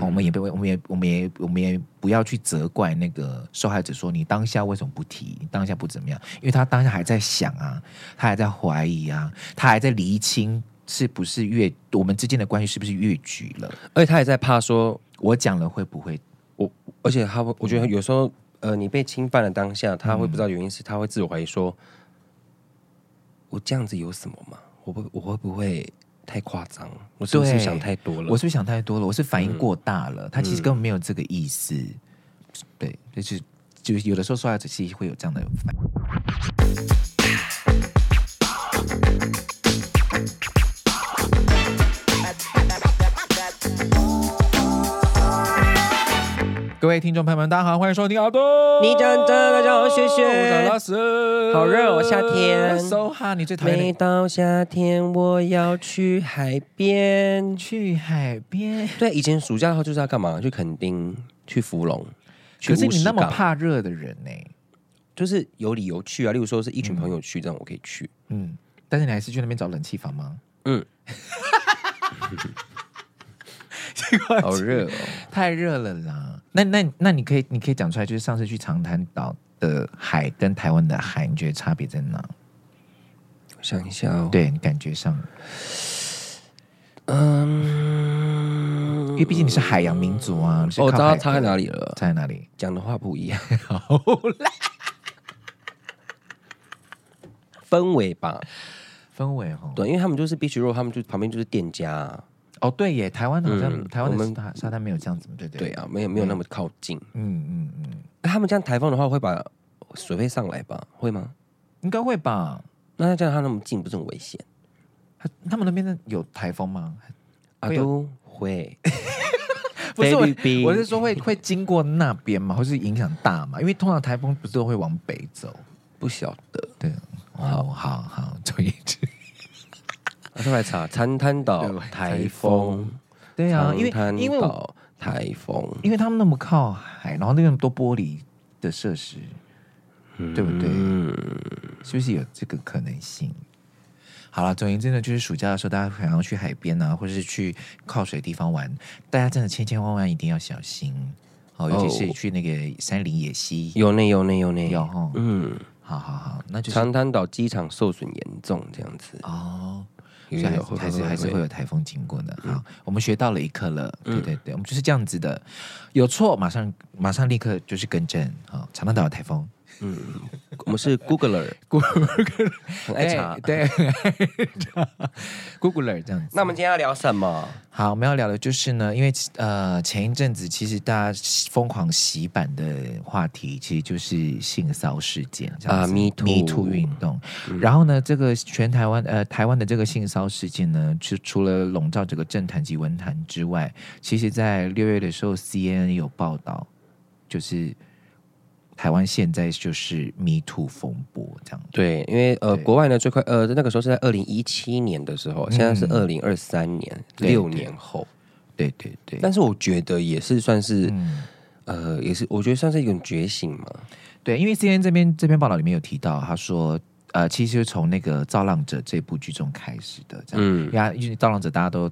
我们也不，我们也，我们也，我们也不要去责怪那个受害者，说你当下为什么不提？你当下不怎么样？因为他当下还在想啊，他还在怀疑啊，他还在厘清是不是越我们之间的关系是不是越矩了，而且他也在怕说，我讲了会不会我？而且他，我觉得有时候，呃，你被侵犯的当下，他会不知道原因是，他会自我怀疑说，我这样子有什么吗？我会，我会不会？太夸张，我是不是想太多了？我是不是想太多了？我是反应过大了。嗯、他其实根本没有这个意思。嗯、对，就是就有的时候说话仔细会有这样的反应。各位听众朋友们，大家好，欢迎收听阿东。你讲真，大家好，谢谢。我是老师，好热哦，夏天。So hot，你最讨厌。每到夏天，我要去海边，去海边。对，以前暑假的话就是要干嘛？去垦丁，去福隆。可是你那么怕热的人呢？就是有理由去啊，例如说是一群朋友去，这样我可以去。嗯，但是你还是去那边找冷气房吗？嗯。好热哦，太热了啦！那那那你可以你可以讲出来，就是上次去长滩岛的海跟台湾的海，你觉得差别在哪？我想一下哦，对你感觉上，嗯，因为毕竟你是海洋民族啊。哦，我知道差在哪里了，差在哪里？讲的话不一样，好啦 氛围吧，氛围哈。对，因为他们就是 beach road，他们就旁边就是店家啊。哦，对耶，台湾好像、嗯、台湾的沙沙滩没有这样子，对对对啊，没有没有那么靠近，嗯嗯嗯。他们这样台风的话，会把水位上来吧？会吗？应该会吧。那这样他那么近，不是很危险？他他们那边的有台风吗？啊，都会。不是我，我是说会会经过那边嘛？或是影响大嘛？因为通常台风不是都会往北走？不晓得。对，好好好，总之。我再来查长滩岛台风，对啊，因为因为台风，因为他们那么靠海，然后那么多玻璃的设施，对不对？嗯，是不是有这个可能性？好了，总言之呢，就是暑假的时候，大家想要去海边啊，或者是去靠水的地方玩，大家真的千千万万一定要小心哦，尤其是去那个山林野溪，有呢有呢有呢。有哈，嗯，好好好，那就是长滩岛机场受损严重这样子。哦。还是还是会有台风经过的。好，我们学到了一课了。对对对，我们就是这样子的。有错马上马上立刻就是更正。好，长滩岛有台风。嗯，我们是 Googler，Googler 很爱查，对，Googler 这样子。那我们今天要聊什么？好，我们要聊的就是呢，因为呃前一阵子其实大家疯狂洗版的话题，其实就是性骚事件啊，Me Too，Me Too 运动。嗯、然后呢，这个全台湾呃台湾的这个性骚事件呢，就除了笼罩整个政坛及文坛之外，其实在六月的时候，CNN 有报道，就是。台湾现在就是 Me Too 风波这样，对，因为呃，国外呢最快呃那个时候是在二零一七年的时候，嗯、现在是二零二三年，六年后，对对对。但是我觉得也是算是，嗯、呃，也是我觉得算是一种觉醒嘛。对，因为 CNN 这边这篇报道里面有提到，他说，呃，其实从那个《造浪者》这部剧中开始的，这样，嗯，因为《造浪者》大家都。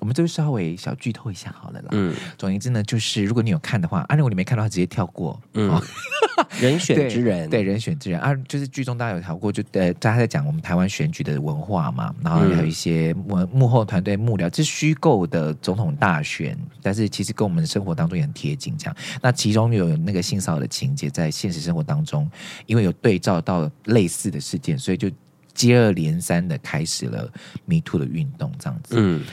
我们就稍微小剧透一下好了啦。嗯，总言之呢，就是如果你有看的话，啊，如果你没看的话，直接跳过。嗯，哦、人选之人，对，对人选之人啊，就是剧中大家有聊过，就呃，大家在讲我们台湾选举的文化嘛，然后还有一些幕幕后团队幕僚，这是虚构的总统大选，但是其实跟我们的生活当中也很贴近。这样，那其中有那个性骚扰的情节，在现实生活当中，因为有对照到类似的事件，所以就接二连三的开始了 Me Too 的运动，这样子。嗯。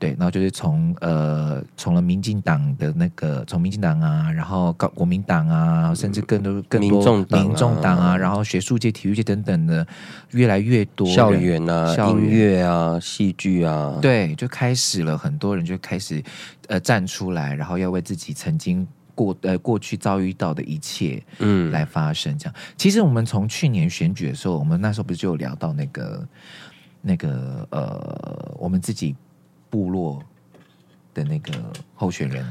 对，然后就是从呃，从了民进党的那个，从民进党啊，然后搞国民党啊，甚至更多更多民众党啊，民众党啊，然后学术界、体育界等等的越来越多校园啊，校园音乐啊，戏剧啊，对，就开始了，很多人就开始呃站出来，然后要为自己曾经过呃过去遭遇到的一切嗯来发声。这样，其实我们从去年选举的时候，我们那时候不是就有聊到那个那个呃，我们自己。部落的那个候选人。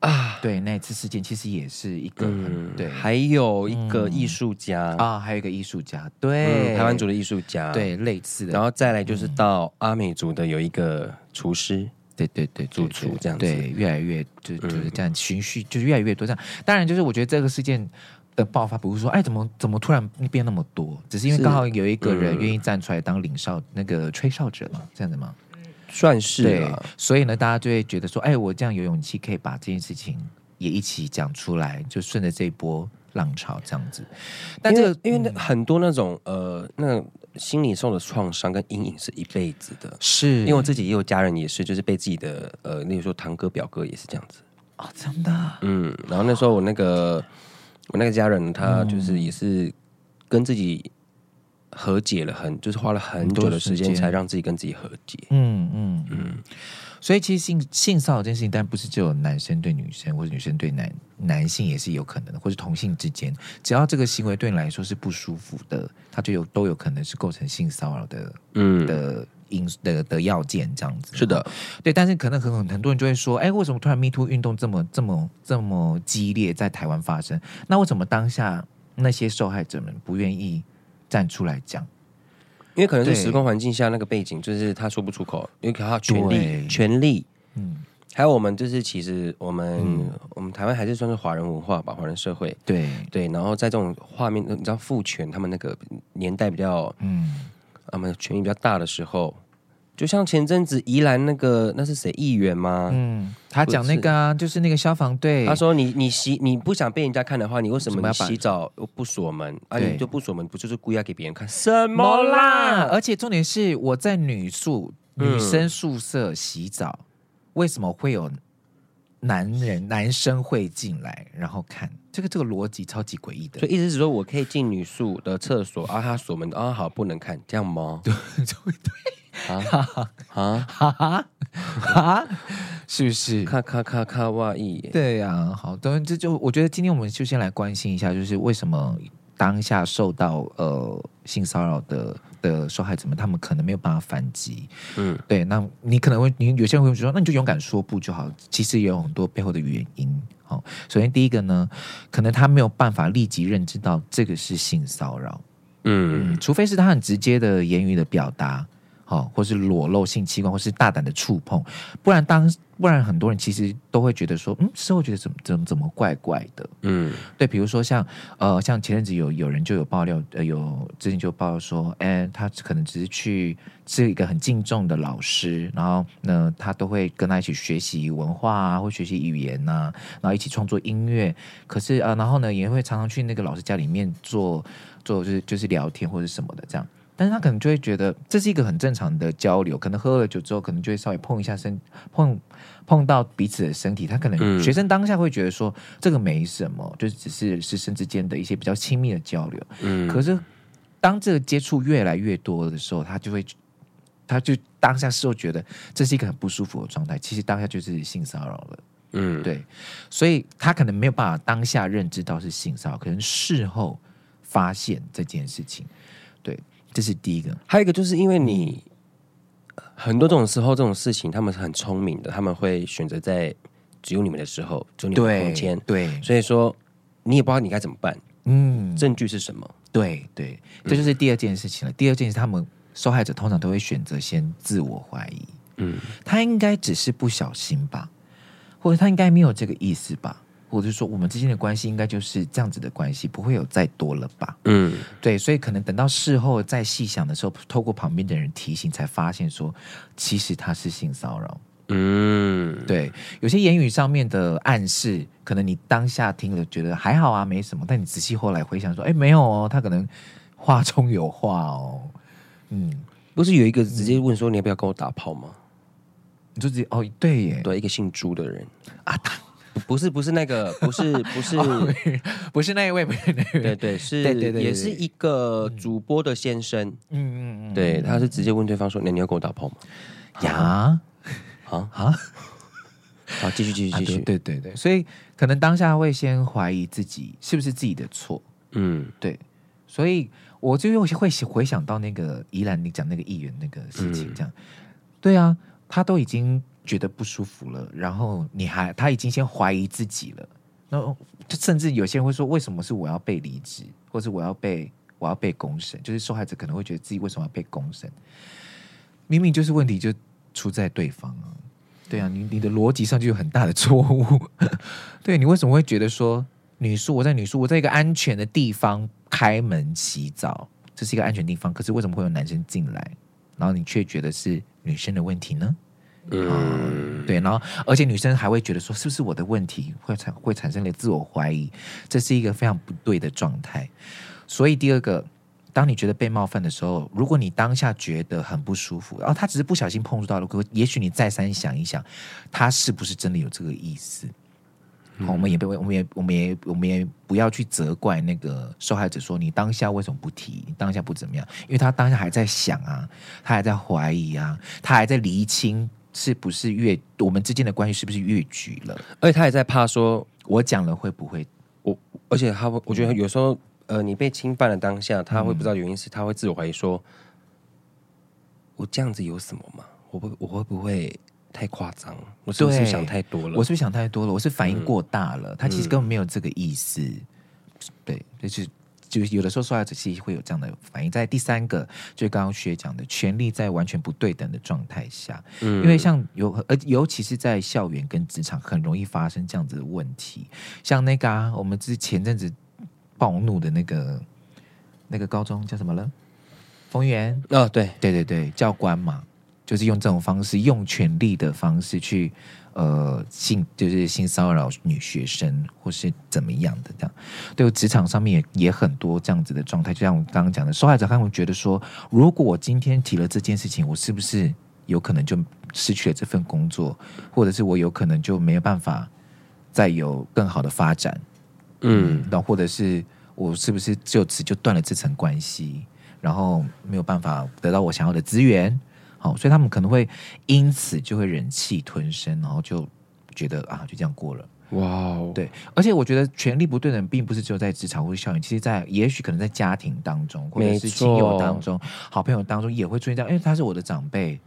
啊，对，那次事件其实也是一个，嗯、对，还有一个艺术家、嗯、啊，还有一个艺术家，对，嗯、台湾族的艺术家，对，类似的，然后再来就是到阿美族的有一个厨师，对对对，主厨这样子，对，越来越就就是这样循序，就是越来越多这样。当然，就是我觉得这个事件的爆发，不是说哎，怎么怎么突然变那么多，只是因为刚好有一个人愿意站出来当领哨，那个吹哨者嘛，这样子吗？算是对，所以呢，大家就会觉得说，哎，我这样有勇气可以把这件事情也一起讲出来，就顺着这一波浪潮这样子。但这个因为，很多那种呃，那心理受的创伤跟阴影是一辈子的，是。因为我自己也有家人也是，就是被自己的呃，例如说堂哥表哥也是这样子。啊、哦，真的，嗯，然后那时候我那个我那个家人他就是也是跟自己。和解了很，就是花了很久的时间才让自己跟自己和解。嗯嗯嗯，所以其实性性骚扰这件事情，但不是只有男生对女生，或者女生对男男性也是有可能的，或是同性之间，只要这个行为对你来说是不舒服的，它就有都有可能是构成性骚扰的，嗯的因的的要件这样子。是的，对，但是可能很很多人就会说，哎，为什么突然 Me Too 运动这么这么这么激烈在台湾发生？那为什么当下那些受害者们不愿意？站出来讲，因为可能是时空环境下那个背景，就是他说不出口，因为他权力，权力，嗯，还有我们就是其实我们、嗯、我们台湾还是算是华人文化吧，华人社会，对。对，然后在这种画面，你知道父权他们那个年代比较，嗯，他们权力比较大的时候。就像前阵子宜兰那个那是谁议员吗？嗯，他讲那个啊，就是那个消防队。他说你：“你你洗你不想被人家看的话，你为什么要洗澡不锁门？啊，你就不锁门，不就是故意要给别人看？什么啦？而且重点是我在女宿女生宿舍洗澡，嗯、为什么会有男人男生会进来然后看？这个这个逻辑超级诡异的。所以意思是说我可以进女宿的厕所啊，他锁门啊，好不能看，这样吗？对 对对。”啊哈 啊哈哈哈！是不是？咔咔咔咔哇伊！对呀、啊，好，等于这就我觉得今天我们就先来关心一下，就是为什么当下受到呃性骚扰的的受害者们，他们可能没有办法反击。嗯，对，那你可能会，你有些人会说，那你就勇敢说不就好？其实也有很多背后的原因。好，首先第一个呢，可能他没有办法立即认知到这个是性骚扰。嗯，嗯，除非是他很直接的言语的表达。哦，或是裸露性器官，或是大胆的触碰，不然当不然很多人其实都会觉得说，嗯，事后觉得怎么怎么怎么怪怪的，嗯，对，比如说像呃，像前阵子有有人就有爆料，呃，有之前就爆料说，哎，他可能只是去是一个很敬重的老师，然后呢，他都会跟他一起学习文化啊，或学习语言呐、啊，然后一起创作音乐，可是啊、呃，然后呢，也会常常去那个老师家里面做做就是就是聊天或者什么的这样。但是他可能就会觉得这是一个很正常的交流，可能喝了酒之后，可能就会稍微碰一下身，碰碰到彼此的身体。他可能学生当下会觉得说这个没什么，就只是师生之间的一些比较亲密的交流。嗯，可是当这个接触越来越多的时候，他就会，他就当下是会觉得这是一个很不舒服的状态。其实当下就是性骚扰了。嗯，对，所以他可能没有办法当下认知到是性骚扰，可能事后发现这件事情。对。这是第一个，还有一个就是因为你很多这种时候这种事情，他们是很聪明的，他们会选择在只有你们的时候，只有你们的空间，对，所以说你也不知道你该怎么办，嗯，证据是什么？对对，这就是第二件事情了。嗯、第二件事，他们受害者通常都会选择先自我怀疑，嗯，他应该只是不小心吧，或者他应该没有这个意思吧。或者说，我们之间的关系应该就是这样子的关系，不会有再多了吧？嗯，对，所以可能等到事后再细想的时候，透过旁边的人提醒，才发现说，其实他是性骚扰。嗯，对，有些言语上面的暗示，可能你当下听了觉得还好啊，没什么，但你仔细后来回想说，哎，没有哦，他可能话中有话哦。嗯，不是有一个直接问说，你要不要跟我打炮吗？你就直接哦，对耶，对，一个姓朱的人啊，他不是不是那个，不是不是不是那一位，不是那一位，对对是，对对对，也是一个主播的先生，嗯嗯嗯，对，他是直接问对方说：“那你要跟我打炮吗？”呀，啊？啊，好，继续继续继续，对对对，所以可能当下会先怀疑自己是不是自己的错，嗯，对，所以。我就又会回想到那个宜兰，你讲那个议员那个事情，这样，嗯、对啊，他都已经觉得不舒服了，然后你还他已经先怀疑自己了，那就甚至有些人会说，为什么是我要被离职，或是我要被我要被公审？就是受害者可能会觉得自己为什么要被公审？明明就是问题就出在对方啊，对啊，你你的逻辑上就有很大的错误，对，你为什么会觉得说女宿我在女宿我在一个安全的地方？开门洗澡，这是一个安全地方。可是为什么会有男生进来，然后你却觉得是女生的问题呢？嗯，嗯，对。然后，而且女生还会觉得说，是不是我的问题？会产会产生了自我怀疑，这是一个非常不对的状态。所以，第二个，当你觉得被冒犯的时候，如果你当下觉得很不舒服，然后他只是不小心碰触到了，可也许你再三想一想，他是不是真的有这个意思？我们也被，我们也，我们也，我们也不要去责怪那个受害者，说你当下为什么不提？你当下不怎么样？因为他当下还在想啊，他还在怀疑啊，他还在厘清是不是越我们之间的关系是不是越矩了？而且他也在怕说，我讲了会不会？我而且他会，我觉得有时候，呃，你被侵犯的当下，他会不知道原因是，他会自我怀疑说，我这样子有什么吗？我会，我会不会？太夸张，我是不是想太多了？我是不是想太多了？我是反应过大了。嗯、他其实根本没有这个意思。嗯、对，就是就是有的时候受害者其实会有这样的反应。在第三个，就是刚刚学讲的，权力在完全不对等的状态下，嗯，因为像有呃，尤其是在校园跟职场，很容易发生这样子的问题。像那个啊，我们之前阵子暴怒的那个那个高中叫什么了？丰原哦，对对对对，教官嘛。就是用这种方式，用权力的方式去，呃，性就是性骚扰女学生，或是怎么样的这样。对，职场上面也也很多这样子的状态。就像我刚刚讲的，受害者他们觉得说，如果我今天提了这件事情，我是不是有可能就失去了这份工作，或者是我有可能就没有办法再有更好的发展？嗯，那或者是我是不是就此就断了这层关系，然后没有办法得到我想要的资源？好，所以他们可能会因此就会忍气吞声，然后就觉得啊，就这样过了。哇哦，对，而且我觉得权力不对等，并不是只有在职场或者校园，其实在也许可能在家庭当中，或者是亲友当中、好朋友当中也会出现这样。因为他是我的长辈，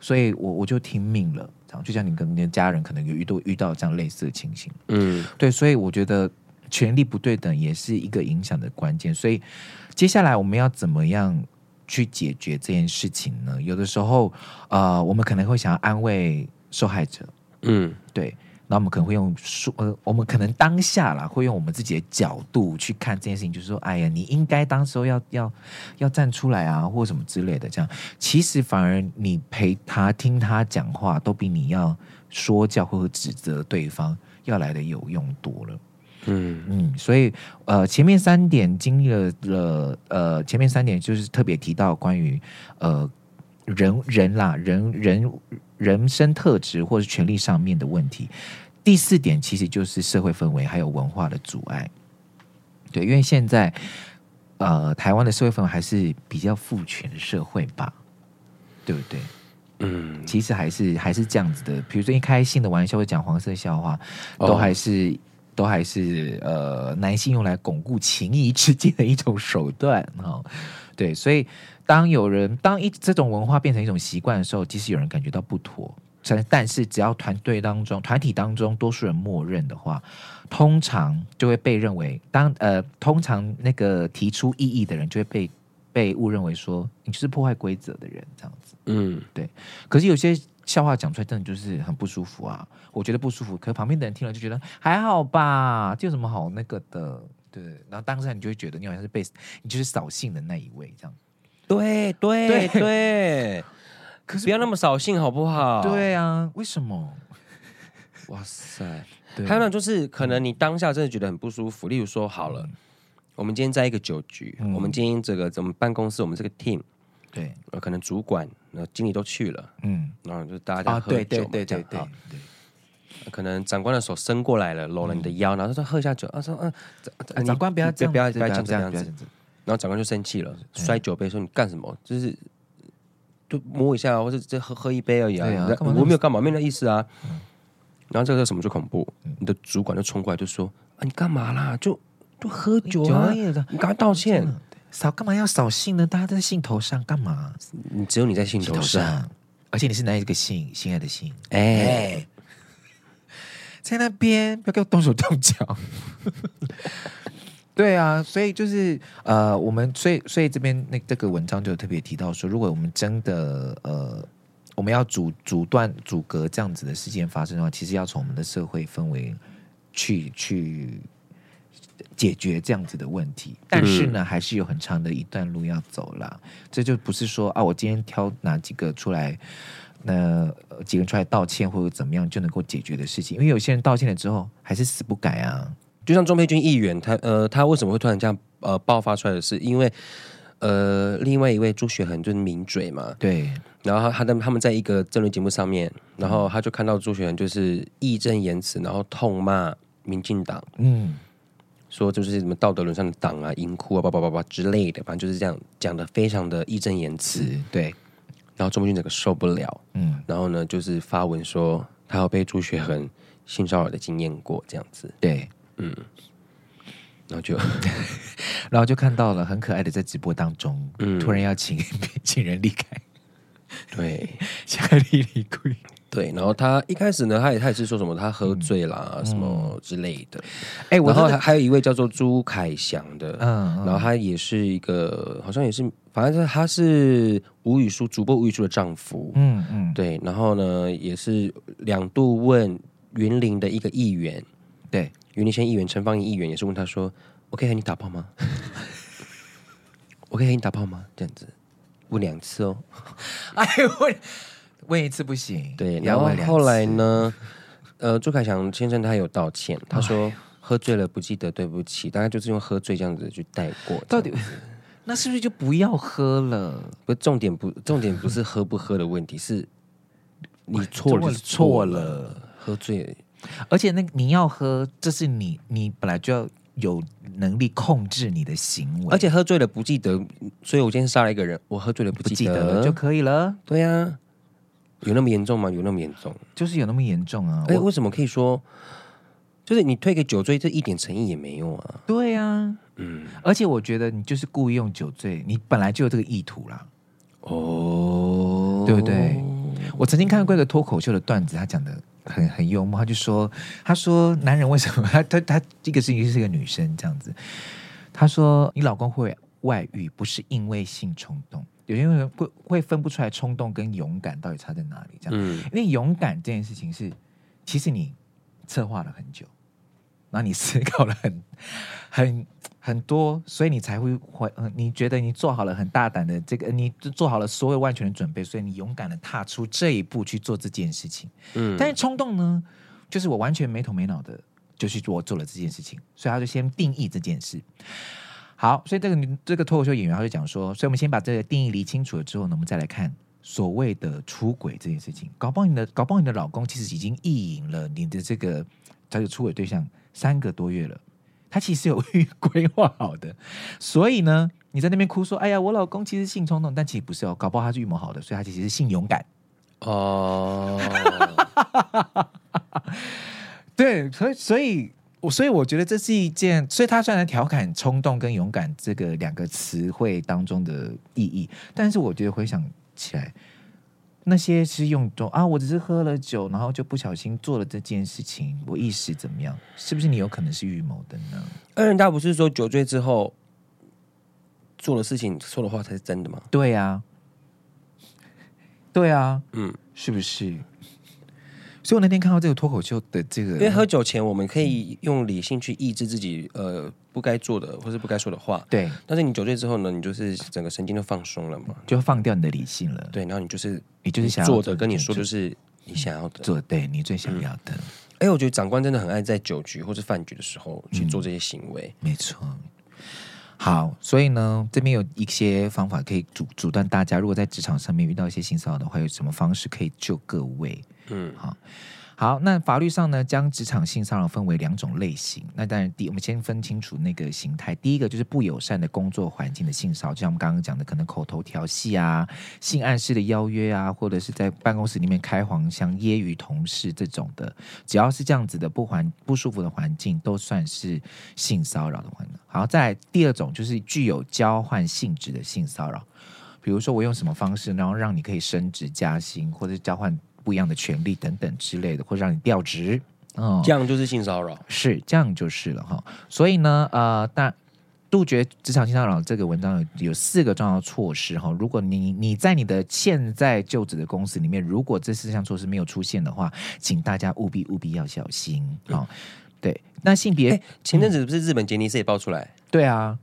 所以我我就听命了。这样，就像你跟你的家人可能有遇到遇到这样类似的情形。嗯，对，所以我觉得权力不对等也是一个影响的关键。所以接下来我们要怎么样？去解决这件事情呢？有的时候，呃，我们可能会想要安慰受害者，嗯，对。那我们可能会用说，呃，我们可能当下啦，会用我们自己的角度去看这件事情，就是说，哎呀，你应该当时候要要要站出来啊，或什么之类的。这样，其实反而你陪他听他讲话，都比你要说教或者指责对方要来的有用多了。嗯嗯，所以呃，前面三点经历了了呃，前面三点就是特别提到关于呃人人啦人人人生特质或是权利上面的问题。第四点其实就是社会氛围还有文化的阻碍。对，因为现在呃台湾的社会氛围还是比较父权社会吧，对不对？嗯，其实还是还是这样子的。比如说一开性的玩笑，会讲黄色笑话，都还是。哦都还是呃，男性用来巩固情谊之间的一种手段哈。对，所以当有人当一这种文化变成一种习惯的时候，即使有人感觉到不妥，但但是只要团队当中、团体当中多数人默认的话，通常就会被认为当呃，通常那个提出异议的人就会被被误认为说你就是破坏规则的人这样子。嗯，对。可是有些。笑话讲出来真的就是很不舒服啊！我觉得不舒服，可旁边的人听了就觉得还好吧，这有什么好那个的？对，然后当下你就会觉得你好像是被你就是扫兴的那一位，这样。对对对，对对可是不要那么扫兴好不好？对啊，为什么？哇塞！对还有呢，就是可能你当下真的觉得很不舒服。例如说，好了，嗯、我们今天在一个酒局，嗯、我们今天这个怎么办公室，我们这个 team。对，呃，可能主管、那经理都去了，嗯，然后就大家啊，喝酒嘛，对对对对对可能长官的手伸过来了，搂了你的腰，然后说喝一下酒，啊说嗯，啊长官不要这样，不要不要这样这样子，然后长官就生气了，摔酒杯说你干什么？就是就摸一下，或者这喝喝一杯而已啊，我没有干嘛，没那意思啊。然后这个什么就恐怖，你的主管就冲过来就说啊你干嘛啦？就就喝酒啊你赶快道歉。扫干嘛要扫兴呢？大家都在兴头上干嘛？你只有你在兴头上，，而且你是哪一个姓？心爱的姓，哎，哎，在那边不要给我动手动脚。对啊，所以就是呃，我们所以所以这边那这个文章就特别提到说，如果我们真的呃，我们要阻阻断阻隔这样子的事件发生的话，其实要从我们的社会氛围去去解决这样子的问题。但是呢，还是有很长的一段路要走了。这就不是说啊，我今天挑哪几个出来，那、呃、几个人出来道歉或者怎么样就能够解决的事情，因为有些人道歉了之后还是死不改啊。就像钟佩君议员，他呃，他为什么会突然这样呃爆发出来的是，因为呃，另外一位朱学恒就是名嘴嘛，对，然后他他的他们在一个争论节目上面，然后他就看到朱学恒就是义正言辞，然后痛骂民进党，嗯，说就是什么道德沦丧的党啊、淫窟啊、叭叭叭叭之类的，反正就是这样讲的非常的义正言辞，是，对，然后钟佩君整个受不了，嗯，然后呢就是发文说他有被朱学恒性骚扰的经验过，这样子，对。嗯，然后就，然后就看到了很可爱的在直播当中，嗯。突然要请 请人离开，对。夏丽丽贵，对，然后他一开始呢，他也他也是说什么他喝醉啦、嗯什么之类的，哎，我然后还还有一位叫做朱凯翔的，嗯嗯然后他也是一个好像也是，反正他是吴语书主播吴语书的丈夫，嗯嗯，对，然后呢也是两度问云林的一个议员，对，云林县议员陈芳仪议员也是问他说：“我可以和你打炮吗？我可以和你打炮吗？”这样子问两次哦。哎，问问一次不行，对，然后后来呢？呃，朱凯翔先生他有道歉，他说哎。喝醉了不记得对不起，大概就是用喝醉这样子去带过。到底那是不是就不要喝了？不重点不重点不是喝不喝的问题，是你错了就是错错了。了，喝醉。而且那你要喝，这是你你本来就要有能力控制你的行为，而且喝醉了不记得，所以我今天杀了一个人，我喝醉了不不记得就可以了，对呀、啊，有那么严重吗？有那么严重？就是有那么严重啊？哎，我为什么可以说，就是你推给酒醉，这一点诚意也没有啊？对啊，嗯，而且我觉得你就是故意用酒醉，你本来就有这个意图啦。哦，对不对？我曾经看过一个脱口秀的段子，他讲的很很幽默，他就说：“他说男人为什么 他他他这个事情是一个女生这样子，他说你老公会外遇不是因为性冲动，有些人会会分不出来冲动跟勇敢到底差在哪里，这样，嗯因为勇敢这件事情是其实你策划了很久，然后你思考了很 很很多，所以你才会会，嗯，你觉得你做好了很大胆的这个，你做好了所有万全的准备，所以你勇敢的踏出这一步去做这件事情。嗯但是冲动呢，就是我完全没头没脑的就去做做了这件事情，所以他就先定义这件事。好，所以这个这个脱口秀演员他就讲说，所以我们先把这个定义理清楚了之后呢，我们再来看所谓的出轨这件事情。搞不好你的搞不好你的老公其实已经意淫了你的这个他的出轨对象三个多月了。他其实有 预规划好的，所以呢，你在那边哭说：“哎呀，我老公其实性冲动，但其实不是哦，搞不好他是预谋好的，所以他其实是性勇敢。哦，” 对，所以所以我所以我觉得这是一件，所以他虽然调侃冲动跟勇敢这个两个词汇当中的意义，但是我觉得回想起来，那些是用中啊，我只是喝了酒，然后就不小心做了这件事情，我意识怎么样？是不是你有可能是预谋的呢？二人大不是说酒醉之后做了事情说的话才是真的吗？对呀、对啊，嗯，是不是？所以我那天看到这个脱口秀的这个，因为喝酒前我们可以用理性去抑制自己呃不该做的或是不该说的话，对，但是你酒醉之后呢，你就是整个神经都放松了嘛，就放掉你的理性了，对，然后你就是你就是想要做的跟你说就是你想要的。做对你最想要的，哎，我觉得长官真的很爱在酒局或是饭局的时候去做这些行为。没错。好，所以呢，这边有一些方法可以阻阻断大家，如果在职场上面遇到一些性骚扰的话，有什么方式可以救各位？嗯，好。好，那法律上呢，将职场性骚扰分为两种类型。那当然，第我们先分清楚那个形态。第一个就是不友善的工作环境的性骚扰，就像我们刚刚讲的，可能口头调戏啊、性暗示的邀约啊，或者是在办公室里面开黄腔、揶揄同事这种的，只要是这样子的不环不舒服的环境，都算是性骚扰的环境。好，再来第二种就是具有交换性质的性骚扰，比如说我用什么方式，然后让你可以升职加薪，或者交换。不一样的权利等等之类的，或者让你调职，嗯，这样就是性骚扰，是这样就是了哈。所以呢，呃，但杜绝职场性骚扰这个文章有有四个重要措施哈。如果你你在你的现在就职的公司里面，如果这四项措施没有出现的话，请大家务必务必要小心。啊。嗯、对，那性别、欸、前阵子不是日本杰尼斯也爆出来？对啊，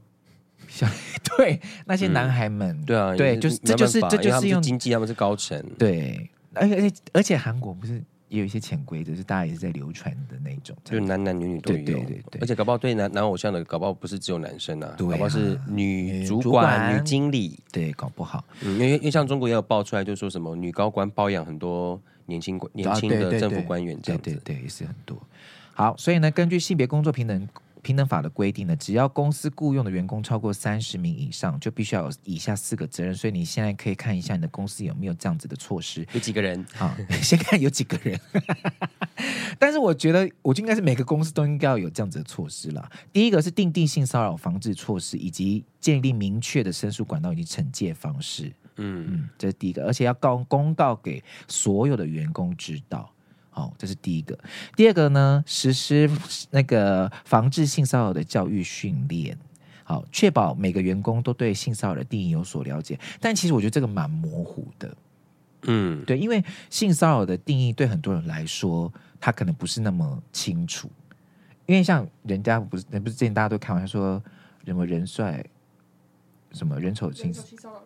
小 对那些男孩们，嗯、对啊，对，就是这就是这就是用经济，他们是高层，对。而且而且而且韩国不是也有一些潜规则，是大家也是在流传的那种，就是男男女女都有。对对对对，而且搞不好对男男偶像的搞不好不是只有男生啊，对啊，搞不好是女主管、主管女经理，对，搞不好。嗯，因为因为像中国也有爆出来，就说什么女高官包养很多年轻年轻的政府官员这样子，对对，对对，也是很多。好，所以呢，根据性别工作平等。平等法的规定呢，只要公司雇佣的员工超过三十名以上，就必须要有以下四个责任。所以你现在可以看一下你的公司有没有这样子的措施，有几个人？好，先看有几个人。但是我觉得，我就应该是每个公司都应该要有这样子的措施啦。第一个是定定性骚扰防治措施，以及建立明确的申诉管道以及惩戒方式。嗯嗯，这是第一个，而且要告公告给所有的员工知道。好，这是第一个。第二个呢，实施那个防治性骚扰的教育训练，好，确保每个员工都对性骚扰的定义有所了解。但其实我觉得这个蛮模糊的，嗯，对，因为性骚扰的定义对很多人来说，他可能不是那么清楚。因为像人家不是，不是之前大家都开玩笑说什么人帅，什么人丑性骚扰。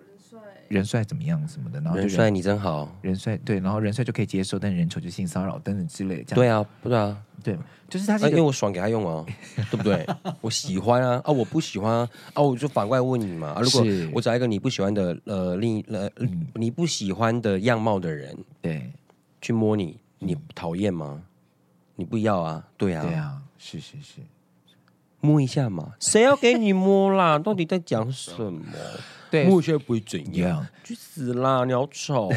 人帅怎么样什么的，然后人帅你真好，人帅对，然后人帅就可以接受，但人丑就性骚扰等等之类的。对啊，不对啊，对，就是他是、啊、因为我爽给他用啊，对不对？我喜欢啊，啊，我不喜欢啊，啊，我就反过来问你嘛，啊，如果我找一个你不喜欢的呃另一呃、嗯、你不喜欢的样貌的人，对，去摸你，你讨厌吗？你不要啊，对啊，对啊，是是是，摸一下嘛，谁要给你摸啦？到底在讲什么？对，目前不会怎样，去死啦！你好丑，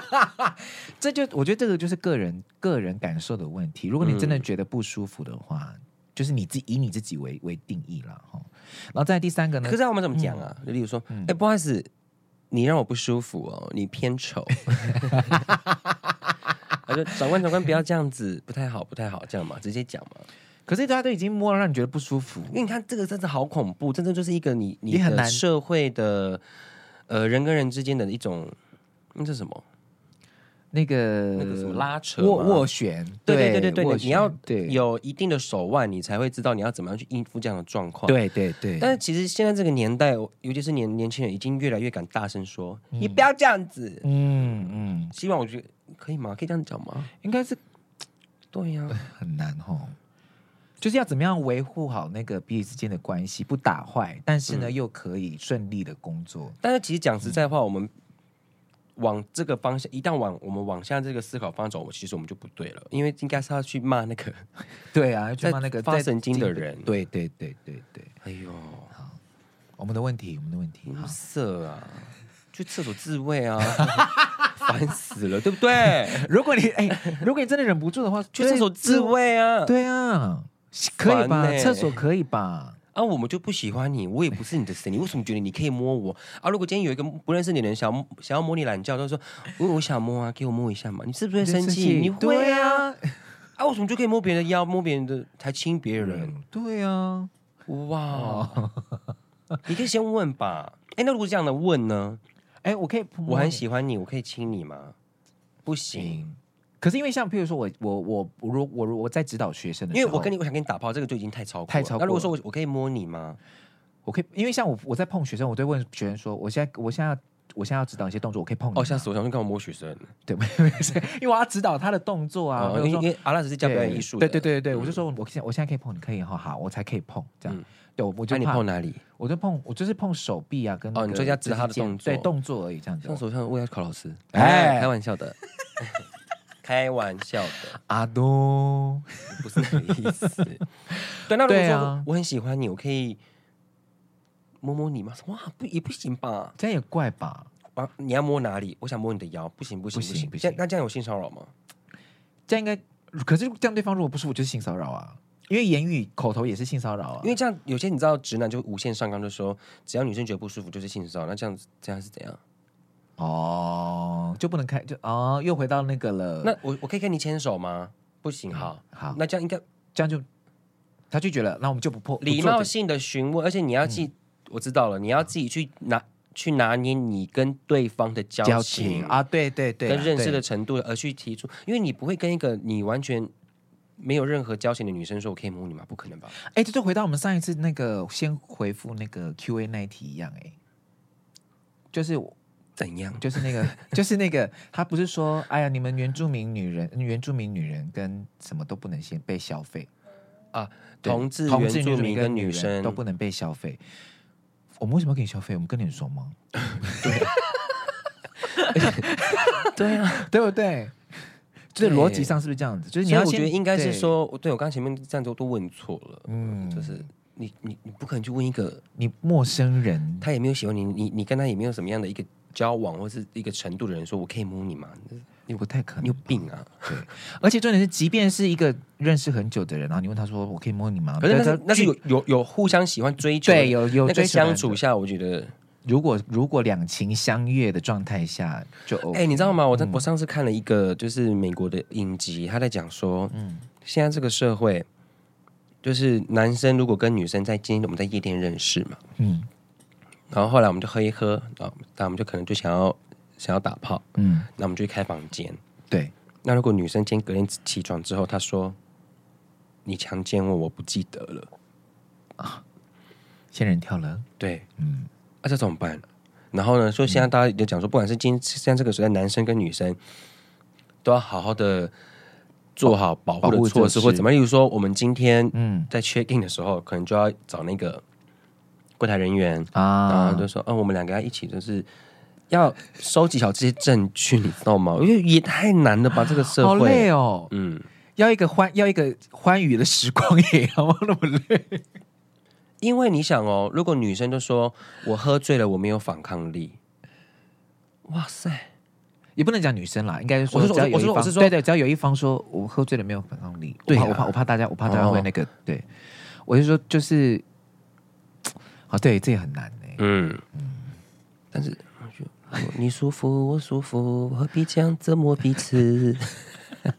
这就我觉得这个就是个人个人感受的问题。如果你真的觉得不舒服的话，嗯、就是你自以你自己为为定义了哈。然后再第三个呢？可是我们怎么讲啊？就、嗯、例如说，哎、嗯欸，不好意思，你让我不舒服哦，你偏丑。我说长官长官不要这样子，不太好不太好，这样嘛，直接讲嘛。可是大家都已经摸了，让你觉得不舒服。因为你看这个真的好恐怖，真的就是一个你你的社会的呃人跟人之间的一种那是什么？那个那个什么拉扯斡斡旋？对对对对对，你要有一定的手腕，你才会知道你要怎么样去应付这样的状况。对对对。但是其实现在这个年代，尤其是年年轻人，已经越来越敢大声说：“嗯、你不要这样子。”嗯嗯。希望我觉得可以吗？可以这样讲吗？应该是对呀、啊，很难哦。就是要怎么样维护好那个彼此之间的关系，不打坏，但是呢、嗯、又可以顺利的工作。但是其实讲实在话，嗯、我们往这个方向，一旦往我们往下这个思考方向走，其实我们就不对了，因为应该是要去骂那个，对啊，去骂那个发神经的人。对对对对对，哎呦，好，我们的问题，我们的问题，色啊，去厕所自慰啊，烦死了，对不对？如果你哎，如果你真的忍不住的话，去厕所自慰啊，对啊。可以吧？厕所可以吧？啊，我们就不喜欢你，我也不是你的神，你为什么觉得你可以摸我啊？如果今天有一个不认识你的人想想要摸你懒觉，他说：“我我想摸啊，给我摸一下嘛。”你是不是会生气？你会啊？啊，为什么就可以摸别人的腰，摸别人的才亲别人？对啊，哇！你可以先问吧。哎，那如果这样的问呢？哎，我可以，我很喜欢你，我可以亲你吗？不行。可是因为像譬如说我我我我如我我在指导学生的时候，因为我跟你我想跟你打炮，这个就已经太超过太超过。那如果说我我可以摸你吗？我可以，因为像我我在碰学生，我都问学生说，我现在我现在要我现在要指导一些动作，我可以碰你。哦，吓死我！想说干嘛摸学生？对，没没事，因为我要指导他的动作啊。哦、因为阿拉只是教表演艺术。对对对对对，我就说，我现我现在可以碰，你可以好好，我才可以碰这样。嗯、对，我就怕、啊、你碰哪里？我就碰，我就是碰手臂啊，跟哦，你说要指导他的动作，对动作而已，这样子。像手上我要考老师，哎，开玩笑的，开玩笑的，阿东不是那个意思。对，那如果说我很喜欢你，我可以。摸摸你吗？哇，不也不行吧？这样也怪吧？啊，你要摸哪里？我想摸你的腰，不行不行不行不行。那这样有性骚扰吗？这样应该，可是这样对方如果不舒服，就是性骚扰啊。因为言语口头也是性骚扰啊。因为这样有些你知道，直男就无限上纲，就说只要女生觉得不舒服就是性骚扰。那这样子这样是怎样？哦，就不能开就哦，又回到那个了。那我我可以跟你牵手吗？不行，好，好，那这样应该这样就他拒绝了，那我们就不破礼貌性的询问，而且你要记。我知道了，你要自己去拿去拿捏你跟对方的交情，啊，对对对，跟认识的程度而去提出，因为你不会跟一个你完全没有任何交情的女生说“我可以摸你吗？”不可能吧？哎，这就回到我们上一次那个先回复那个 Q&A 那一题一样，哎，就是怎样？就是那个，就是那个，他不是说，哎呀，你们原住民女人、原住民女人跟什么都不能先被消费啊？同志、原住民跟女生都不能被消费。我们为什么要给你消费？我们跟你说吗？对，对啊，对不对？就是逻辑上是不是这样子？就是你要，我觉得应该是说，对，对我刚前面这样都都问错了。嗯，就是你你你不可能去问一个你陌生人，他也没有喜欢你，你你跟他也没有什么样的一个交往或是一个程度的人，说我可以摸你吗？你不太可能，你有病啊！对，而且重点是，即便是一个认识很久的人，然后你问他说：“我可以摸你吗？”可是那是那是有有有互相喜欢追求，对，有有那个相处下，我觉得如果如果两情相悦的状态下，就哎、欸，你知道吗？我在、嗯、我上次看了一个就是美国的影集，他在讲说，嗯，现在这个社会，就是男生如果跟女生在今天我们在夜店认识嘛，嗯，然后后来我们就喝一喝啊，那我们就可能就想要。想要打炮，嗯，那我们就去开房间。对，那如果女生今天隔天起床之后，她说：“你强奸我，我不记得了。”啊，仙人跳了。对，嗯，那、啊、这怎么办？然后呢？所以现在大家也讲说，不管是今现在这个时代，男生跟女生都要好好的做好保护的措施，或怎么。例如说，我们今天嗯在 check in 的时候，可能就要找那个柜台人员啊，然后就说：“嗯、啊，我们两个要一起，就是。”要收集好这些证据，你知道吗？因为也太难了吧，这个社会。好累哦。嗯，要一个欢要一个欢愉的时光也要那么累。因为你想哦，如果女生都说我喝醉了，我没有反抗力，哇塞，也不能讲女生啦，应该是说，我是说，我是说，我是说，对对，只要有一方说我喝醉了没有反抗力，对，我怕我怕大家，我怕大家会那个，对，我就说就是，啊，对，这也很难呢。嗯嗯，但是。你舒服，我舒服，何必这样折磨彼此？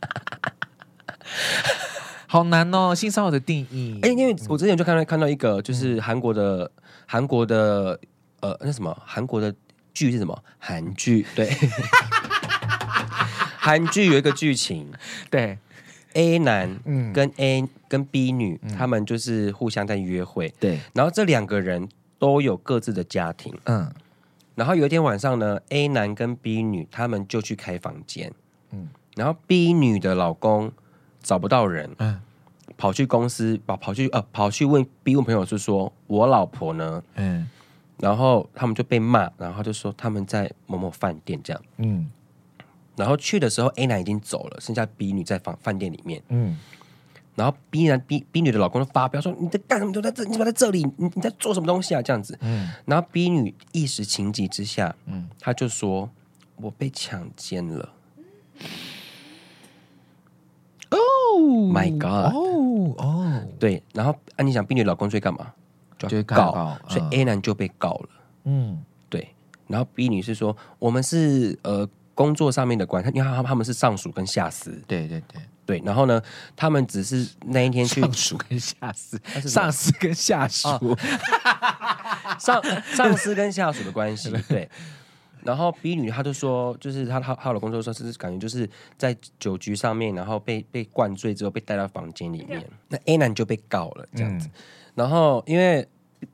好难哦，性骚扰的定义。哎、欸，因为我之前就看到看到一个，就是韩国的韩、嗯、国的呃，那什么韩国的剧是什么？韩剧对，韩剧有一个剧情，对 A 男跟 A、嗯、跟 B 女、嗯，他们就是互相在约会，对，然后这两个人都有各自的家庭，嗯。然后有一天晚上呢，A 男跟 B 女他们就去开房间，嗯，然后 B 女的老公找不到人，嗯，跑去公司，跑跑去呃跑去问 B 问朋友是说，我老婆呢，嗯，然后他们就被骂，然后就说他们在某某饭店这样，嗯，然后去的时候 A 男已经走了，剩下 B 女在房饭店里面，嗯。然后 B 男 B B 女的老公就发飙说：“你在干什么？都在这，你怎么在这里？你你在做什么东西啊？这样子。嗯”然后 B 女一时情急之下，嗯，她就说：“我被强奸了。”哦，My God！哦哦，对。然后啊你想，B 女老公最干嘛？就告，所以 A 男就被告了。嗯，对。然后 B 女是说：“我们是呃工作上面的关系，因为他他们是上属跟下司。”对对对。对，然后呢，他们只是那一天去上属跟下司，上司跟下属，哦、上上司跟下属的关系。对，然后 B 女她就说，就是她她她老公就说是感觉就是在酒局上面，然后被被灌醉之后被带到房间里面，那 A 男就被告了这样子。嗯、然后因为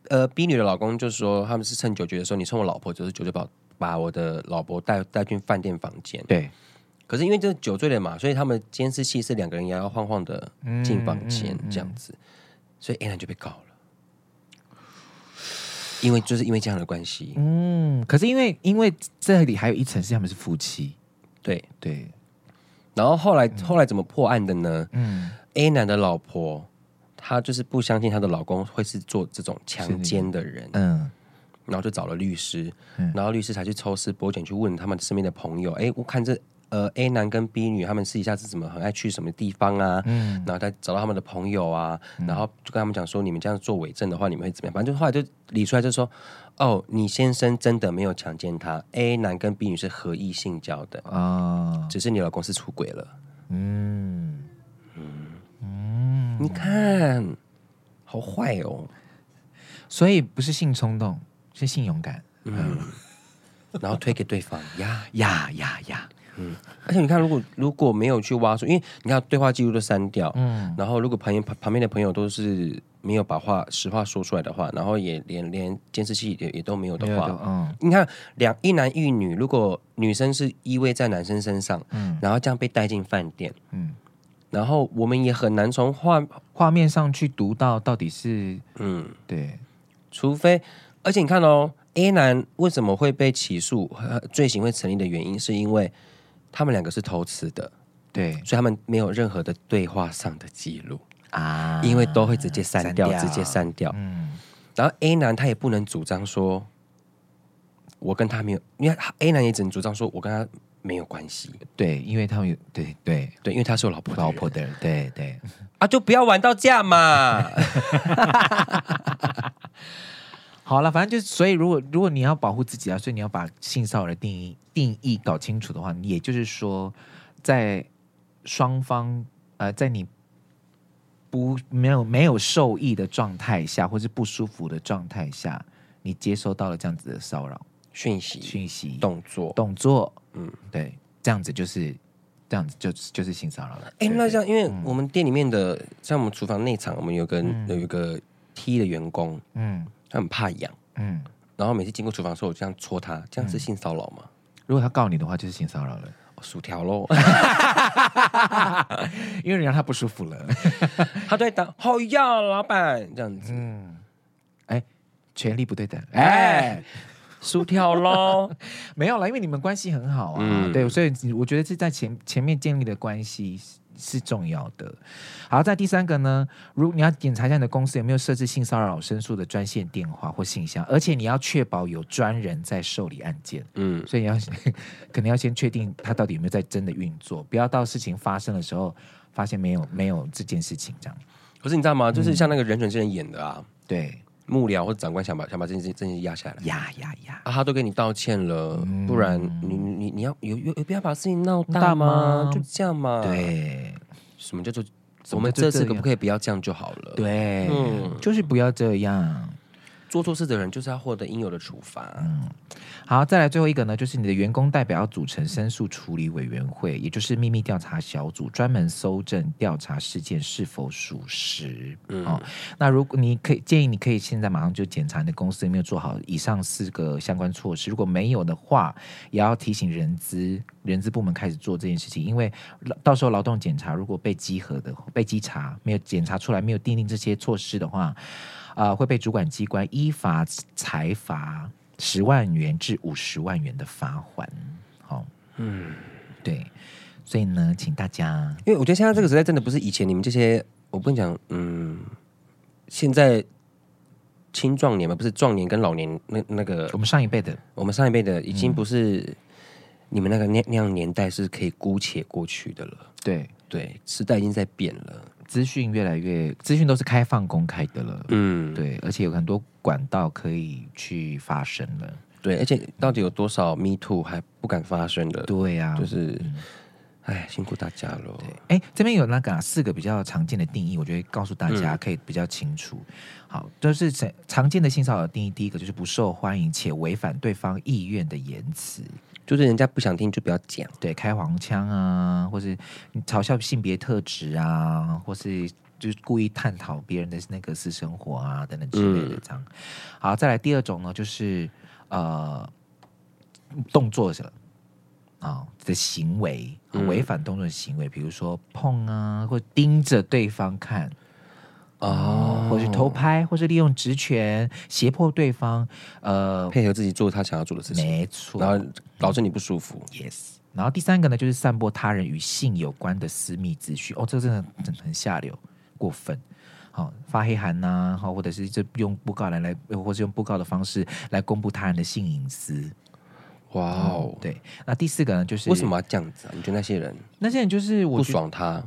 呃 B 女的老公就说他们是趁酒局的时候，你趁我老婆就是酒就把我把我的老婆带带进饭店房间。对，可是因为这酒醉了嘛，所以他们监视器是两个人摇摇晃晃的进房间这样子，所以 A 男就被告了，因为就是因为这样的关系。嗯，可是因为因为这里还有一层是他们是夫妻，对对，然后后来后来怎么破案的呢？嗯，A 男的老婆她就是不相信她的老公会是做这种强奸的人，嗯。然后就找了律师，然后律师才去抽丝剥茧去问他们身边的朋友，哎，我看这呃 A 男跟 B 女他们私底下是怎么很爱去什么地方啊？嗯，然后再找到他们的朋友啊，然后就跟他们讲说，你们这样做伪证的话，你们会怎么样？反正就后来就理出来，就说，哦，你先生真的没有强奸她，A 男跟 B 女是合意性交的啊，只是你老公是出轨了。嗯嗯嗯，你看，好坏哦，所以不是性冲动。是性勇敢，嗯，然后推给对方呀呀呀呀，嗯，而且你看，如果如果没有去挖出，因为你看对话记录都删掉，嗯，然后如果旁边旁边的朋友都是没有把话实话说出来的话，然后也连连监视器也也都没有的话，嗯，你看两一男一女，如果女生是依偎在男生身上，嗯，然后这样被带进饭店，嗯，然后我们也很难从画画面上去读到到底是，嗯，对，除非。而且你看哦，A 男为什么会被起诉，罪行会成立的原因，是因为他们两个是偷吃的，对，所以他们没有任何的对话上的记录。啊，因为都会直接删掉，直接删掉。嗯，然后 A 男他也不能主张说，我跟他没有，因为 A 男也只能主张说我跟他没有关系，对，因为他们有，对对。对，因为他是我老婆老婆的人，对对，啊，就不要玩到这样嘛。好了，反正就是，所以如果如果你要保护自己啊，所以你要把性骚扰的定义定义搞清楚的话，也就是说，在双方呃，在你不没有没有受益的状态下，或是不舒服的状态下，你接收到了这样子的骚扰。讯息、讯息、动作、动作，嗯，对，这样子就是这样子就就是性骚扰了。哎、欸，那这样，因为我们店里面的，嗯、像我们厨房内场，我们有跟、嗯、有一个 T 的员工，嗯。他很怕痒，嗯，然后每次经过厨房的时候，我这样戳他，这样是性骚扰吗？如果他告你的话，就是性骚扰了。哦、薯条喽，因为人让他不舒服了，他对等，好要老板这样子，嗯，哎，权力不对等，哎，薯条喽，没有了，因为你们关系很好啊，嗯、对，所以我觉得是在前前面建立的关系。是重要的。好，在第三个呢，如果你要检查一下你的公司有没有设置性骚扰申诉的专线电话或信箱，而且你要确保有专人在受理案件。嗯，所以你要 可能要先确定他到底有没有在真的运作，不要到事情发生的时候发现没有没有这件事情这样。可是你知道吗？就是像那个人选之人演的啊，对，幕僚或者长官想把想把这件事这件事压下来，压压压啊，他都跟你道歉了，嗯、不然你你你要有有有必要把事情闹大吗？大吗就这样嘛，对。什么叫做？我们这次可不可以不要这样就好了？对，嗯，就是不要这样。做错事的人就是要获得应有的处罚。嗯，好，再来最后一个呢，就是你的员工代表要组成申诉处理委员会，也就是秘密调查小组，专门搜证调查事件是否属实。嗯，哦，那如果你可以建议，你可以现在马上就检查你的公司有没有做好以上四个相关措施。如果没有的话，也要提醒人资人资部门开始做这件事情，因为到时候劳动检查如果被稽核的被稽查没有检查出来，没有订定这些措施的话。啊、呃，会被主管机关依法裁罚十万元至五十万元的罚款。好、哦，嗯，对，所以呢，请大家，因为我觉得现在这个时代真的不是以前你们这些，我跟你讲，嗯，现在青壮年嘛，不是壮年跟老年那那个，我们上一辈的，我们上一辈的已经不是你们那个那那样年代是可以姑且过去的了。对对，时代已经在变了。资讯越来越，资讯都是开放公开的了，嗯，对，而且有很多管道可以去发声了，对，而且到底有多少 Me Too 还不敢发声的？对呀、啊，就是，哎、嗯，辛苦大家了。对，哎，这边有那个、啊、四个比较常见的定义，我觉得告诉大家可以比较清楚。嗯、好，就是常常见的性骚扰定义，第一个就是不受欢迎且违反对方意愿的言辞。就是人家不想听就不要讲，对，开黄腔啊，或是嘲笑性别特质啊，或是就是故意探讨别人的那个私生活啊等等之类的这样。嗯、好，再来第二种呢，就是呃动作是了啊的行为，违反动作的行为，比如说碰啊，或盯着对方看。哦，或是偷拍，或是利用职权胁迫对方，呃，配合自己做他想要做的事情，没错，然后导致你不舒服。Yes，然后第三个呢，就是散播他人与性有关的私密资讯。哦，这个真的真的很下流，过分。好、哦，发黑函呐，好，或者是就用布告来来，或是用布告的方式来公布他人的性隐私。哇哦，对。那第四个呢，就是为什么要这样子啊？你觉得那些人，那些人就是我不爽他，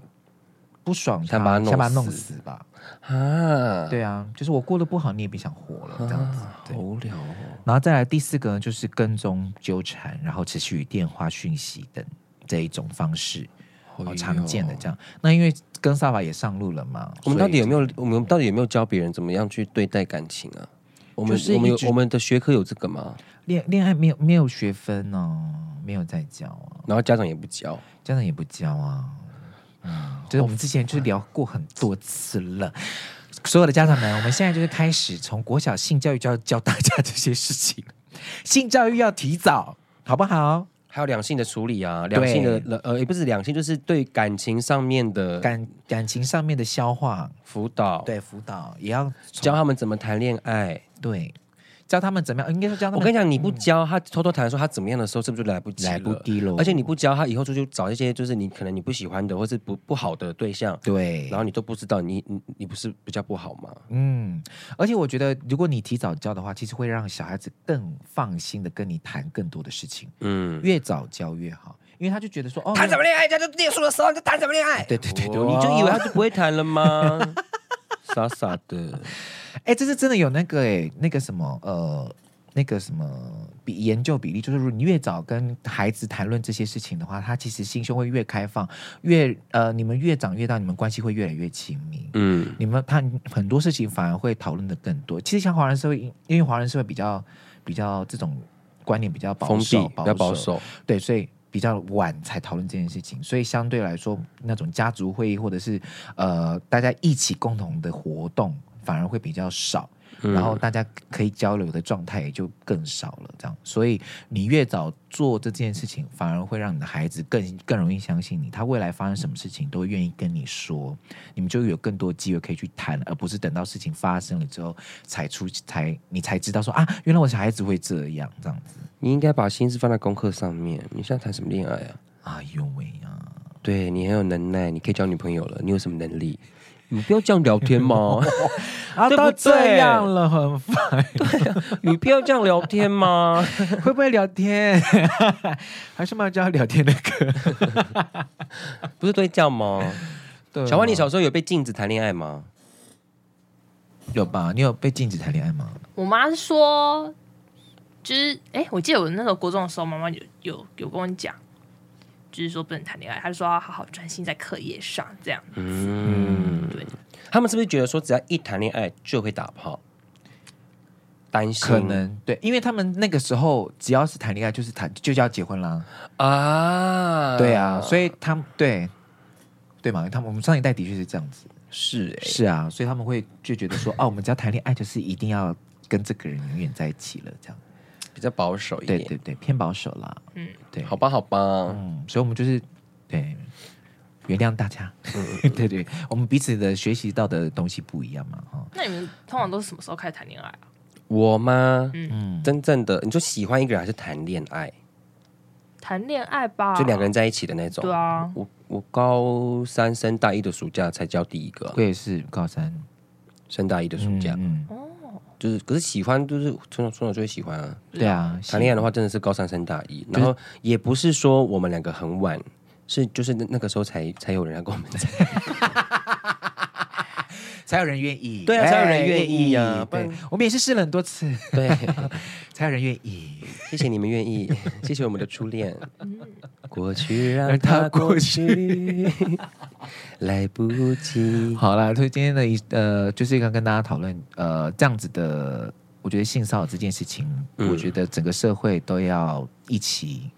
不爽他，想把他弄死吧。啊，对啊，就是我过得不好，你也别想活了，这样子，啊、好无聊哦。然后再来第四个呢，就是跟踪、纠缠，然后持续与电话讯息等这一种方式，好、哦、常见的这样。那因为跟沙法也上路了嘛，我们到底有没有？我们到底有没有教别人怎么样去对待感情啊？我们我们有我们的学科有这个吗？恋恋爱没有没有学分哦，没有在教啊。然后家长也不教，家长也不教啊。嗯，就是我们之前就是聊过很多次了，所有的家长们，我们现在就是开始从国小性教育就要教大家这些事情，性教育要提早，好不好？还有两性的处理啊，两性的呃，也不是两性，就是对感情上面的感感情上面的消化辅导，对辅导也要教他们怎么谈恋爱，对。教他们怎么样？应该说教他们。我跟你讲，你不教他偷偷谈说他怎么样的时候，是不是就来不及了？来不及了。而且你不教他，以后就去找一些就是你可能你不喜欢的，或是不不好的对象。对。然后你都不知道，你你你不是比较不好吗？嗯。而且我觉得，如果你提早教的话，其实会让小孩子更放心的跟你谈更多的事情。嗯。越早教越好，因为他就觉得说，哦，谈什么恋爱？人家就念书的时候就谈什么恋爱？对对对对，你就以为他就不会谈了吗？傻傻的。哎，这是真的有那个哎，那个什么呃。那个什么比研究比例，就是如果你越早跟孩子谈论这些事情的话，他其实心胸会越开放，越呃，你们越长越大，你们关系会越来越亲密。嗯，你们他很多事情反而会讨论的更多。其实像华人社会，因为华人社会比较比较这种观念比较保守，比较保守，对，所以比较晚才讨论这件事情。所以相对来说，那种家族会议或者是呃大家一起共同的活动，反而会比较少。然后大家可以交流的状态也就更少了，这样，所以你越早做这件事情，反而会让你的孩子更更容易相信你，他未来发生什么事情都愿意跟你说，你们就有更多机会可以去谈，而不是等到事情发生了之后才出才你才知道说啊，原来我小孩子会这样这样子。你应该把心思放在功课上面。你现在谈什么恋爱啊？哎呦喂呀！对，你很有能耐，你可以交女朋友了。你有什么能力？你不要这样聊天吗？啊，都这样了，很烦。对啊，你不要这样聊天吗？会不会聊天？还是蛮教聊天的歌？不是对叫吗？对。小万，你小时候有被禁止谈恋爱吗？有吧？你有被禁止谈恋爱吗？我妈是说，就是哎、欸，我记得我那时候国中的时候，妈妈有有有跟我讲。就是说不能谈恋爱，他就说要好好专心在课业上，这样子。嗯，对。他们是不是觉得说只要一谈恋爱就会打炮？担心可能对，因为他们那个时候只要是谈恋爱就是谈就叫结婚啦啊，对啊，所以他们对对嘛，他们我们上一代的确是这样子，是、欸、是啊，所以他们会就觉得说哦，我们只要谈恋爱就是一定要跟这个人永远在一起了，这样。比较保守一点，对对对，偏保守啦。嗯，对，好吧，好吧，嗯，所以我们就是对原谅大家。嗯，对对，我们彼此的学习到的东西不一样嘛。哈，那你们通常都是什么时候开始谈恋爱啊？我吗？嗯，真正的，你说喜欢一个人还是谈恋爱？谈恋爱吧，就两个人在一起的那种。对啊，我我高三升大一的暑假才交第一个，我也是高三升大一的暑假。嗯。嗯就是，可是喜欢就是从小从小就会喜欢啊。对啊，谈恋爱的话真的是高三升大一，然后也不是说我们两个很晚，是就是那那个时候才才有人来跟我们在，才有人愿意，对啊，才有人愿意啊。对，我们也是试了很多次，对，才有人愿意。谢谢你们愿意，谢谢我们的初恋。过去让它过去，来不及。好了，所以今天的一呃，就是刚跟大家讨论呃这样子的，我觉得性骚扰这件事情，嗯、我觉得整个社会都要一起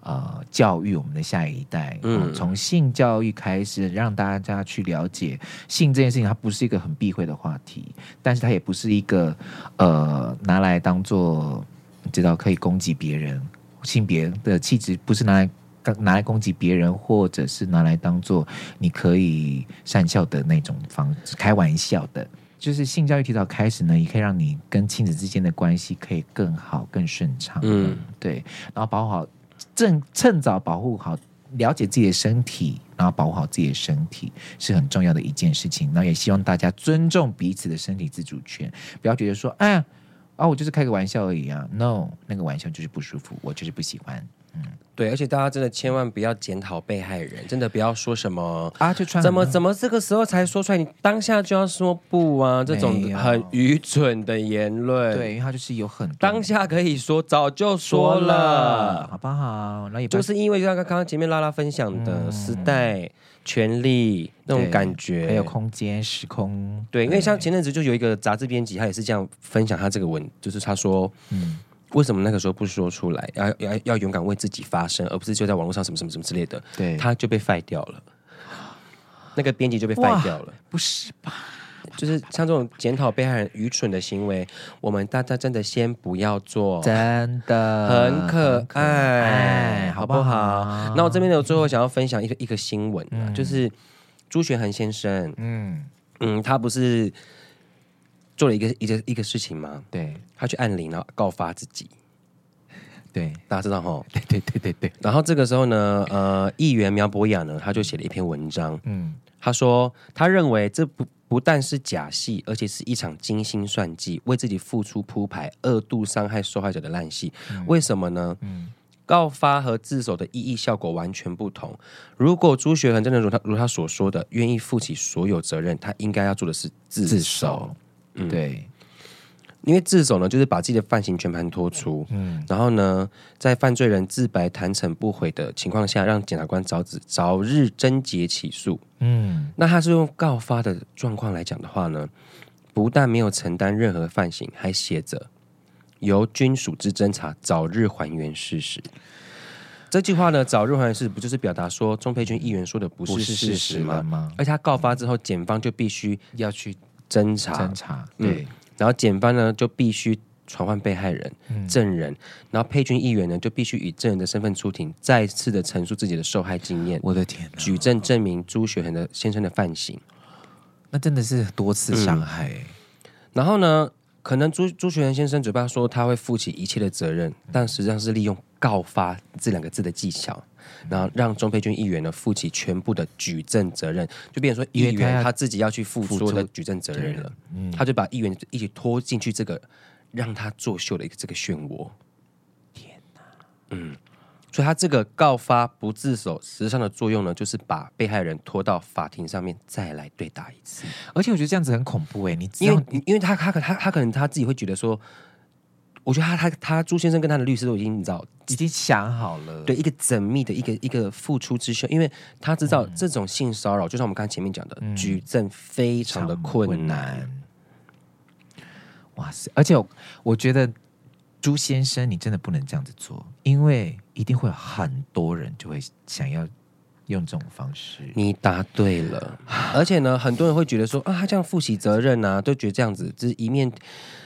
呃教育我们的下一代，嗯，从性教育开始，让大家去了解性这件事情，它不是一个很避讳的话题，但是它也不是一个呃拿来当做你知道可以攻击别人。性别的气质不是拿来拿来攻击别人，或者是拿来当做你可以善笑的那种方式，开玩笑的。就是性教育提早开始呢，也可以让你跟亲子之间的关系可以更好、更顺畅。嗯，对，然后保护好，趁趁早保护好，了解自己的身体，然后保护好自己的身体是很重要的一件事情。那也希望大家尊重彼此的身体自主权，不要觉得说，哎呀，啊，我就是开个玩笑而已啊。No，那个玩笑就是不舒服，我就是不喜欢。嗯，对，而且大家真的千万不要检讨被害人，真的不要说什么啊，就穿怎么怎么这个时候才说出来，你当下就要说不啊，这种很愚蠢的言论。对，因为他就是有很当下可以说，早就说了，好不好？那也就是因为像刚刚前面拉拉分享的、嗯、时代、权利那种感觉，还有空间、时空。对，因为像前阵子就有一个杂志编辑，他也是这样分享他这个文，就是他说，嗯。为什么那个时候不说出来？要要要勇敢为自己发声，而不是就在网络上什么什么什么之类的。对，他就被废掉了。那个编辑就被废掉了。不是吧？就是像这种检讨被害人愚蠢的行为，我们大家真的先不要做。真的很可爱，好不好？那我这边呢，最后想要分享一个一个新闻，嗯、就是朱学恒先生。嗯嗯，他不是。做了一个一个一个事情吗？对，他去按铃，然后告发自己。对，大家知道哈？对对对对对。然后这个时候呢，呃，议员苗博雅呢，他就写了一篇文章。嗯，他说他认为这不不但是假戏，而且是一场精心算计、为自己付出铺排、二度伤害受害者的烂戏。嗯、为什么呢？嗯，告发和自首的意义效果完全不同。如果朱学恒真的如他如他所说的，愿意负起所有责任，他应该要做的是自首。自首嗯，对，因为自首呢，就是把自己的犯行全盘托出，嗯，然后呢，在犯罪人自白坦诚不悔的情况下，让检察官早日早日侦结起诉，嗯，那他是用告发的状况来讲的话呢，不但没有承担任何犯行，还写着由军属之侦查早日还原事实。这句话呢，早日还原事实，不就是表达说钟沛君议员说的不是事实吗？吗而且他告发之后，检方就必须要去。侦查，侦查，对，嗯、然后检方呢就必须传唤被害人、嗯、证人，然后沛君议员呢就必须以证人的身份出庭，再次的陈述自己的受害经验。我的天，举证证明朱学恒的先生的犯行，那真的是多次伤害、嗯。然后呢，可能朱朱学恒先生嘴巴说他会负起一切的责任，但实际上是利用告发这两个字的技巧。然后让钟沛君议员呢负起全部的举证责任，就变成说议员他自己要去负所有的举证责任了，嗯、他就把议员一起拖进去这个让他作秀的一个这个漩涡。天哪，嗯，所以他这个告发不自首，实际上的作用呢，就是把被害人拖到法庭上面再来对打一次。而且我觉得这样子很恐怖哎，你因为因为他他可他他可能他自己会觉得说。我觉得他他他朱先生跟他的律师都已经你知道已经想好了，对一个缜密的一个一个付出之秀，因为他知道这种性骚扰，嗯、就像我们刚才前面讲的，嗯、举证非常的困难。哇塞！而且我，我觉得朱先生，你真的不能这样子做，因为一定会有很多人就会想要用这种方式。你答对了，而且呢，很多人会觉得说啊，他这样负起责任啊，都觉得这样子，只是一面。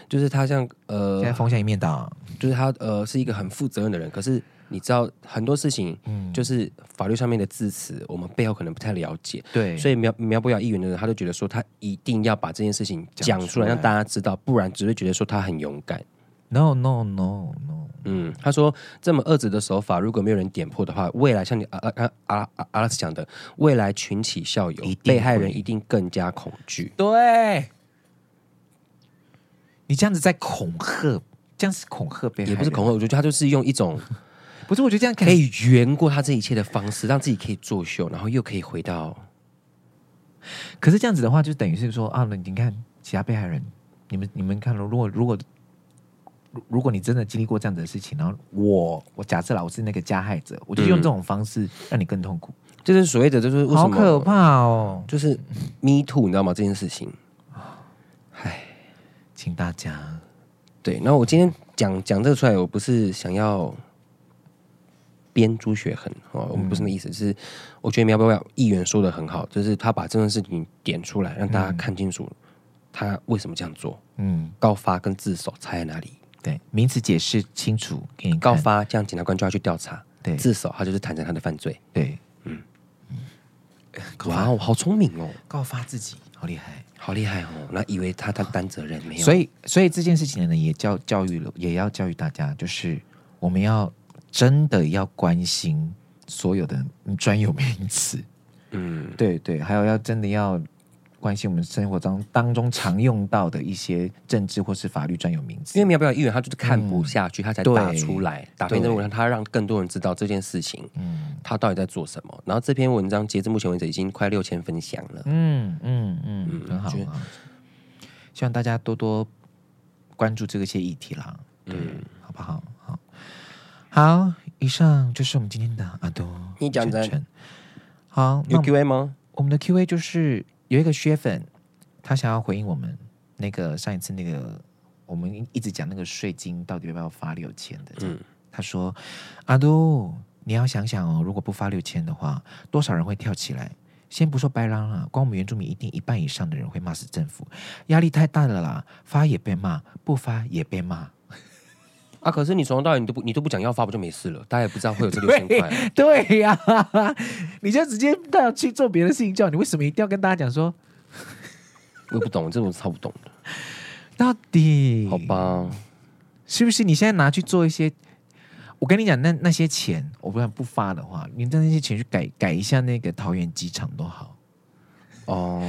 就是他像呃，现在风向一面倒，就是他呃是一个很负责任的人。可是你知道很多事情，嗯，就是法律上面的字词，我们背后可能不太了解。对，所以苗苗博雅议员的人，他就觉得说，他一定要把这件事情讲出来，让大家知道，不然只会觉得说他很勇敢。No no no no，嗯，他说这么恶质的手法，如果没有人点破的话，未来像你阿阿阿阿阿拉斯讲的，未来群起效尤，被害人一定更加恐惧。对。你这样子在恐吓，这样是恐吓别人，也不是恐吓。我觉得他就是用一种，不是，我觉得这样可以圆过他这一切的方式，让自己可以作秀，然后又可以回到。可是这样子的话，就等于是说啊，你看其他被害人，你们你们看，如果如果如果你真的经历过这样子的事情，然后我我假设啦，我是那个加害者，我就用这种方式让你更痛苦，嗯、就是所谓的就是为什么好可怕哦，就是 me too，你知道吗？这件事情，唉。请大家对，那我今天讲讲这个出来，我不是想要编朱学恒哦，我们不是那意思，嗯、是我觉得苗博雅议员说的很好，就是他把这件事情点出来，让大家看清楚他为什么这样做。嗯，告发跟自首差在哪里？对，名词解释清楚给你告发，这样检察官就要去调查。对，自首他就是坦承他的犯罪。对，嗯嗯，哇哦，好聪明哦，告发自己，好厉害，好厉害哦。那以为他他担责任没有？所以所以这件事情呢，也教教育了，也要教育大家，就是我们要真的要关心所有的专有名词。嗯，对对，还有要真的要。关心我们生活当当中常用到的一些政治或是法律专有名词，因为苗博雅议员他就是看不下去，嗯、他才打出来打篇文章，他让更多人知道这件事情，嗯，他到底在做什么。然后这篇文章截至目前为止已经快六千分享了，嗯嗯嗯，嗯，很好，希望大家多多关注这个些议题啦，对，嗯、好不好？好，好，以上就是我们今天的阿多，你讲的，好，有 Q A 吗？我们的 Q A 就是。有一个薛粉，他想要回应我们那个上一次那个我们一直讲那个税金到底要不要发六千的。嗯，他说：“阿都，你要想想哦，如果不发六千的话，多少人会跳起来？先不说白狼了，光我们原住民一定一半以上的人会骂死政府，压力太大了啦！发也被骂，不发也被骂。啊，可是你从头到尾你都不你都不讲要发，不就没事了？大家也不知道会有这六千块。对呀、啊，你就直接带去做别的事情，叫你为什么一定要跟大家讲说？我也不懂，这种超不懂的。到底好吧？是不是你现在拿去做一些？我跟你讲，那那些钱，我不然不发的话，你的那些钱去改改一下那个桃园机场都好。哦，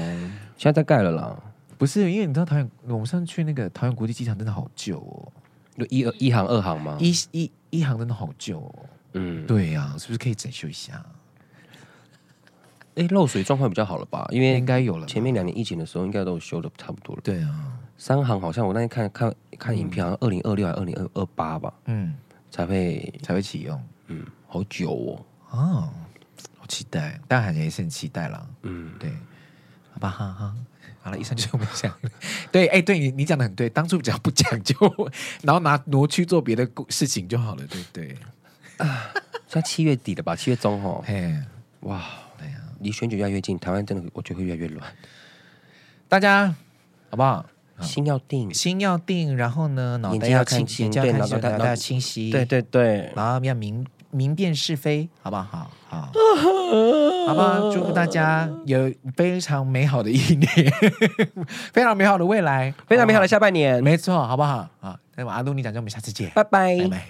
现在在盖了啦。不是，因为你知道桃园，我们上次去那个桃园国际机场真的好旧哦。就一二一行、二行吗？一一一行真的好旧哦。嗯，对呀、啊，是不是可以整修一下？哎，漏水状况比较好了吧？因为应该有了。前面两年疫情的时候，应该都修的差不多了。对啊，三行好像我那天看看看影片，好像二零二六还是二零二二八吧？嗯，才会才会启用。嗯，好久哦。哦，好期待，但还也是很期待啦。嗯，对，好吧，哈哈。好了，以上就是我们讲的。对，哎，对你你讲的很对，当初只要不讲究，然后拿挪去做别的事情就好了，对不对？啊，算七月底了吧？七月中哦。嘿，哇，离选举越来越近，台湾真的我觉得会越来越乱。大家好不好？心要定，心要定，然后呢，脑袋要清晰，对，脑袋脑袋要清晰，对对对，然后要明。明辨是非，好不好？好，好，好吧。祝福大家有非常美好的一年，非常美好的未来，非常美好的下半年，没错，好不好？好，那我阿东，你讲，就我们下次见，拜拜。拜拜。